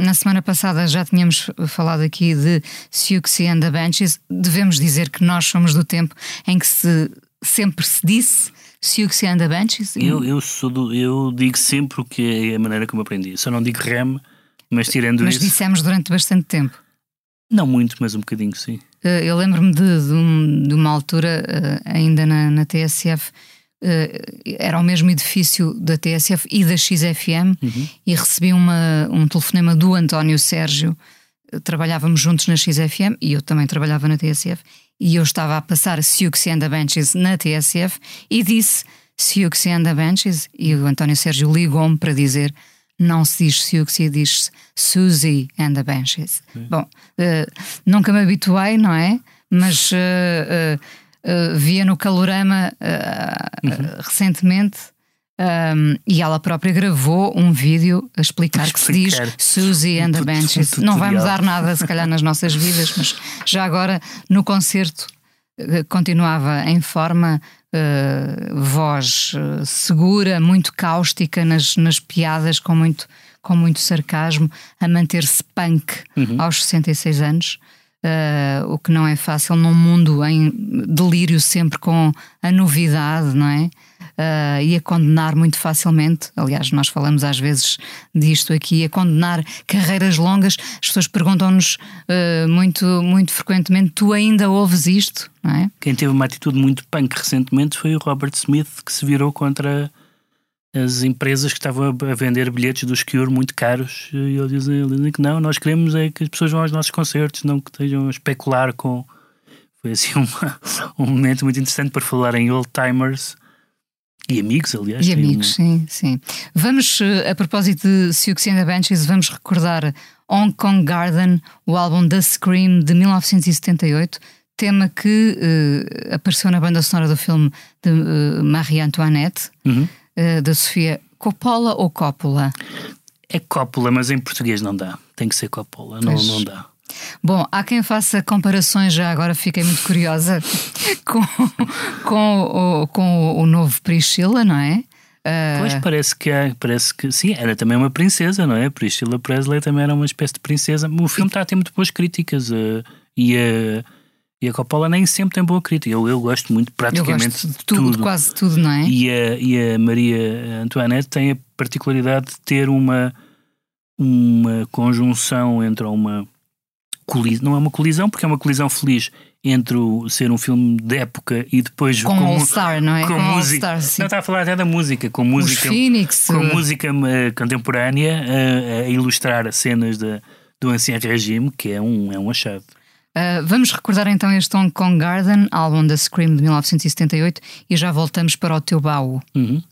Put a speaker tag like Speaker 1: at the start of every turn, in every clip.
Speaker 1: Na semana passada já tínhamos falado aqui de Siouxsie and the Banshees. Devemos dizer que nós somos do tempo em que se, sempre se disse Siouxsie and the Banshees?
Speaker 2: Eu, eu, sou do, eu digo sempre o que é a maneira como aprendi. Só não digo rem, mas tirando
Speaker 1: mas
Speaker 2: isso...
Speaker 1: Mas dissemos durante bastante tempo.
Speaker 2: Não muito, mas um bocadinho, sim.
Speaker 1: Eh, eu lembro-me de, de, um, de, uma altura, eh, ainda na, na TSF, era o mesmo edifício da TSF e da XFM uhum. e recebi uma, um telefonema do António Sérgio. Trabalhávamos juntos na XFM e eu também trabalhava na TSF. E eu estava a passar Siouxsie and the Benches na TSF e disse Siouxsie and the Benches. E o António Sérgio ligou-me para dizer: não se diz Siouxsie, diz Suzy and the Benches. Uhum. Bom, uh, nunca me habituei, não é? Mas. Uh, Uh, via no Calorama uh, uhum. uh, recentemente um, e ela própria gravou um vídeo a explicar, explicar. que se diz Suzy and the Benches. Não vai mudar nada, se calhar, nas nossas vidas, mas já agora no concerto continuava em forma. voz segura, muito cáustica nas, nas piadas, com muito, com muito sarcasmo, a manter-se punk uhum. aos 66 anos. Uh, o que não é fácil num mundo em delírio sempre com a novidade, não é? Uh, e a condenar muito facilmente. Aliás, nós falamos às vezes disto aqui, a condenar carreiras longas. As pessoas perguntam-nos uh, muito, muito frequentemente: tu ainda ouves isto? É?
Speaker 2: Quem teve uma atitude muito punk recentemente foi o Robert Smith, que se virou contra as empresas que estavam a vender bilhetes dos Cure muito caros e eles dizem, eles dizem que não, nós queremos é que as pessoas vão aos nossos concertos, não que estejam a especular com. Foi assim uma, um momento muito interessante para falar em old timers e amigos, aliás.
Speaker 1: E amigos, sim, sim. Vamos, eh, a propósito de Siouxsie and the Banshees, vamos recordar Hong Kong Garden, o álbum The Scream de 1978 tema que uh, apareceu na banda sonora do filme de uh, Marie Antoinette. Uhum. Eh, da Sofia, Coppola ou Coppola?
Speaker 2: É Coppola, mas em português não dá. Tem que ser Coppola, não, não dá.
Speaker 1: Bom, há quem faça comparações, já agora fiquei muito curiosa com, com, o, com o novo Priscila, não é?
Speaker 2: Uh... Pois parece que é, parece que sim, era também uma princesa, não é? Priscila Presley também era uma espécie de princesa. O filme está a ter muito boas críticas uh, e a. Uh e a Coppola nem sempre tem boa crítica. Eu, eu gosto muito praticamente
Speaker 1: gosto de tudo,
Speaker 2: tudo,
Speaker 1: quase tudo, não é?
Speaker 2: E a, e a Maria Antoinette tem a particularidade de ter uma, uma conjunção entre uma colisão, não é uma colisão, porque é uma colisão feliz entre o, ser um filme de época e depois
Speaker 1: com, com All-Star, não é?
Speaker 2: Com, com música. Não está a falar até da música, com música,
Speaker 1: Phoenix,
Speaker 2: com música eh, contemporânea a, a ilustrar cenas de, do ancião regime, que é um, é um achado.
Speaker 1: Uh, vamos recordar então este Hong Kong Garden, álbum da Scream de 1978, e já voltamos para o teu baú. Uhum.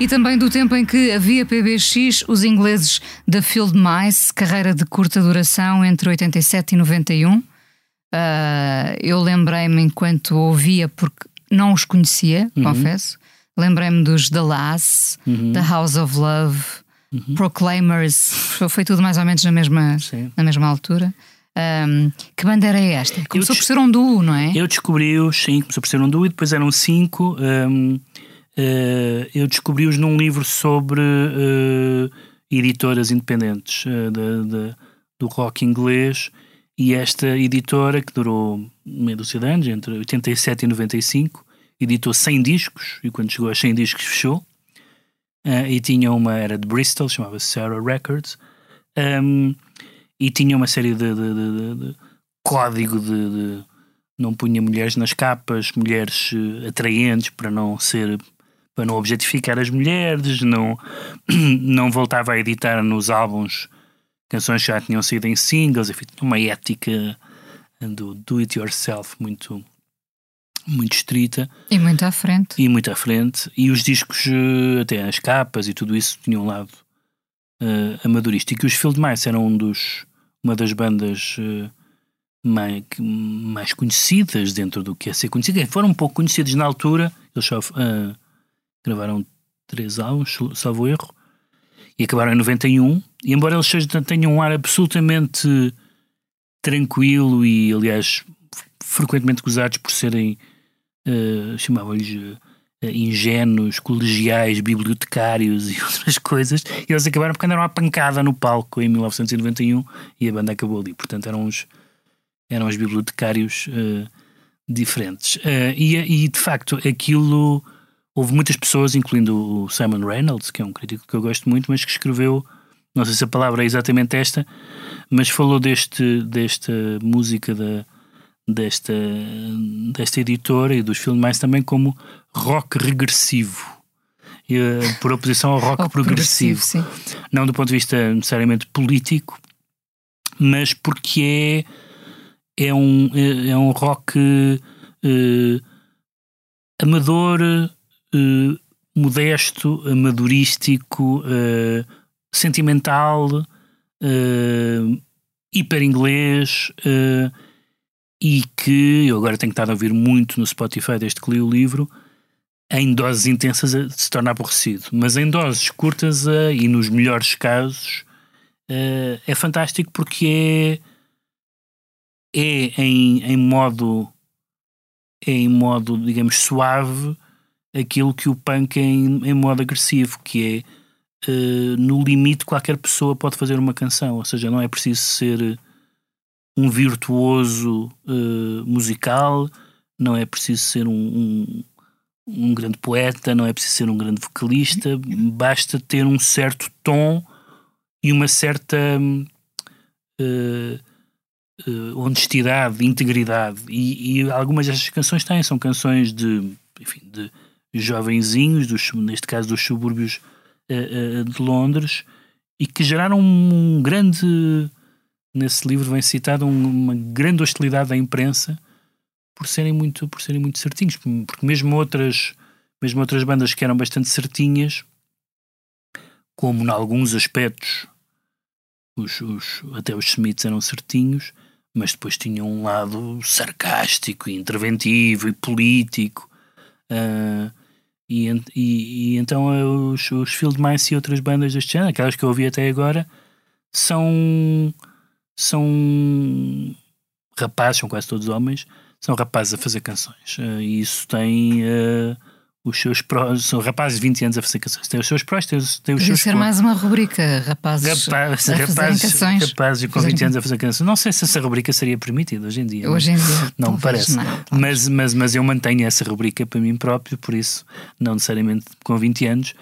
Speaker 1: E também do tempo em que havia PBX, os ingleses da Field Mice, carreira de curta duração entre 87 e 91. Uh, eu lembrei-me enquanto ouvia, porque não os conhecia, uhum. confesso. Lembrei-me dos The Lass, uhum. The House of Love, uhum. Proclaimers, foi tudo mais ou menos na mesma, na mesma altura. Um, que bandeira é esta? Começou por ser um duo, não é?
Speaker 2: Eu descobri-os, sim, começou por ser um duo e depois eram cinco. Um, eu descobri-os num livro sobre uh, editoras independentes uh, de, de, do rock inglês e esta editora, que durou meia dúzia de anos, entre 87 e 95, editou 100 discos e quando chegou aos 100 discos fechou. e tinha uma, era de Bristol, chamava-se Sarah Records. Um, e tinha uma série de, de, de, de código de, não punha mulheres nas capas, mulheres eh, atraentes para não ser para não objetificar as mulheres, não não voltava a editar nos álbuns canções que já tinham sido em singles, enfim, uma ética do do it yourself muito muito estrita.
Speaker 1: E muito à frente.
Speaker 2: E muito à frente. E os discos eh, até as capas e tudo isso tinham um lado uh, amadorístico. E os Field Mice eram um dos uma das bandas uh, mais, mais, conhecidas dentro do que é ser conhecida. Foram um pouco conhecidos na altura, eles só uh, gravaram três álbuns, salvo erro, e acabaram em 91. E embora eles tenham um ar absolutamente tranquilo e, aliás, frequentemente gozados por serem, uh, chamavam-lhes eh, ingênuos, colegiais, bibliotecários e outras coisas, eles acabaram porque andaram à pancada no palco em 1991 e a banda acabou ali. Portanto, eram os, eram os bibliotecários uh, diferentes. Uh, e, e, de facto, aquilo. Houve muitas pessoas, incluindo o Simon Reynolds, que é um crítico que eu gosto muito, mas que escreveu, não sei se a palavra é exatamente esta, mas falou deste, desta música da desta, desta editora e dos filmes também como rock regressivo. E, uh, por oposição ao rock progressivo. progressivo não do ponto de vista necessariamente político, mas porque é, é, um, é, é um rock uh, amador, uh, modesto, amadorístico, sentimental, hiper inglês e que eu agora tenho estado a ouvir muito no Spotify desde que li o livro, em doses intensas se torna aborrecido, mas em doses curtas e nos melhores casos é fantástico porque é, é em, em modo é em modo, digamos, suave aquilo que o punk é em, em modo agressivo, que é uh, no limite qualquer pessoa pode fazer uma canção, ou seja, não é preciso ser um virtuoso uh, musical, não é preciso ser um, um, um, grande poeta, não é preciso ser um grande vocalista, basta ter um certo tom e uma certa uh, uh, honestidade, integridade. E, e, algumas destas canções têm, são canções de, enfim, de jovenzinhos, dos, neste caso dos subúrbios de Londres, e que geraram um grande nesse livro vem citada uma grande hostilidade da imprensa por serem muito por serem muito certinhos porque mesmo outras mesmo outras bandas que eram bastante certinhas como em alguns aspectos os, os, até os Smiths eram certinhos mas depois tinham um lado sarcástico e interventivo e político uh, e, e, e, então eh, os, os Field Mice e outras bandas deste género aquelas que eu ouvi até agora são são rapazes, são quase todos homens, são rapazes a fazer canções. Uh, e isso tem uh, os seus prós, são rapazes de 20 anos a fazer canções. Tem os seus prós, tem, os, tem os seus
Speaker 1: ser mais uma rubrica, rapazes, Rapaz, a rapazes, canções.
Speaker 2: Rapazes com 20 anos a fazer canções. Não sei se essa rubrica seria permitida hoje em dia.
Speaker 1: Hoje em dia.
Speaker 2: Não me parece. Não, mas, mas, mas eu mantenho essa rubrica para mim próprio, por isso, não necessariamente com 20 anos.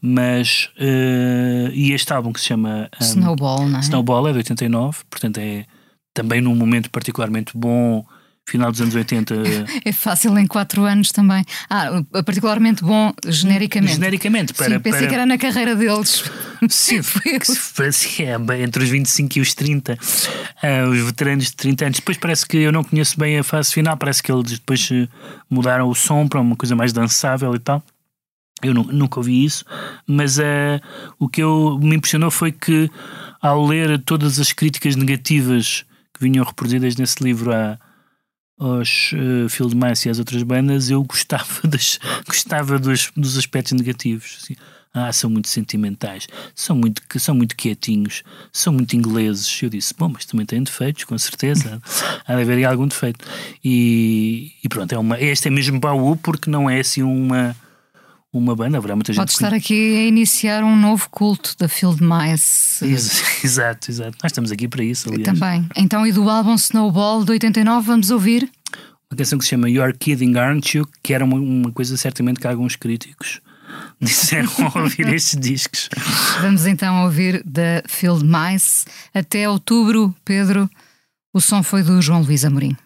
Speaker 2: Mas. Uh, e este álbum que se chama
Speaker 1: um, Snowball, não é?
Speaker 2: Snowball é de 89, portanto é também num momento particularmente bom final dos anos 80.
Speaker 1: É fácil em 4 anos também. Ah, particularmente bom genericamente.
Speaker 2: Genericamente, para.
Speaker 1: Sim, pensei
Speaker 2: para...
Speaker 1: que era na carreira deles.
Speaker 2: Sim, sim é, entre os 25 e os 30. Uh, ah, os veteranos de 30 anos. Depois parece que eu não conheço bem a fase final, parece que eles depois eh, mudaram o som para uma coisa mais dançável e tal. Eu nu- nunca ouvi isso, mas eh, o que eu, me impressionou foi que, ao ler todas as críticas negativas que vinham reproduzidas nesse livro a, aos uh, Field Mice e às outras bandas, eu gostava, das, gostava dos, dos aspectos negativos. assim. Ah, são muito sentimentais, são muito, são muito quietinhos, são muito ingleses. Eu disse, bom, mas também têm defeitos, com certeza. Há de haver algum defeito. E, e pronto, é uma, este é mesmo baú porque não é assim uma, uma banda. Haverá muita gente
Speaker 1: Pode
Speaker 2: que
Speaker 1: estar aqui a iniciar um novo culto da Field Mice.
Speaker 2: Ex- Exato, exato. Nós estamos aqui para isso, aliás.
Speaker 1: Também. Então, e do álbum Snowball de 89, vamos ouvir?
Speaker 2: Uma canção que se chama You're Kidding, Aren't You? Que era uma, uma coisa certamente que alguns críticos disseram ao ouvir estes discos.
Speaker 1: Vamos então ouvir da Field Mice. Até outubro, Pedro, o som foi do João Luís Amorim.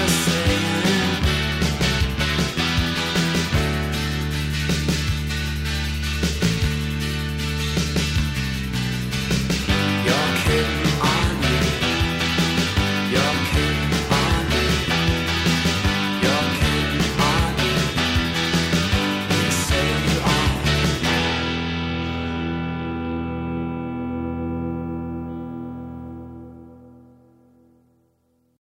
Speaker 1: Christmas.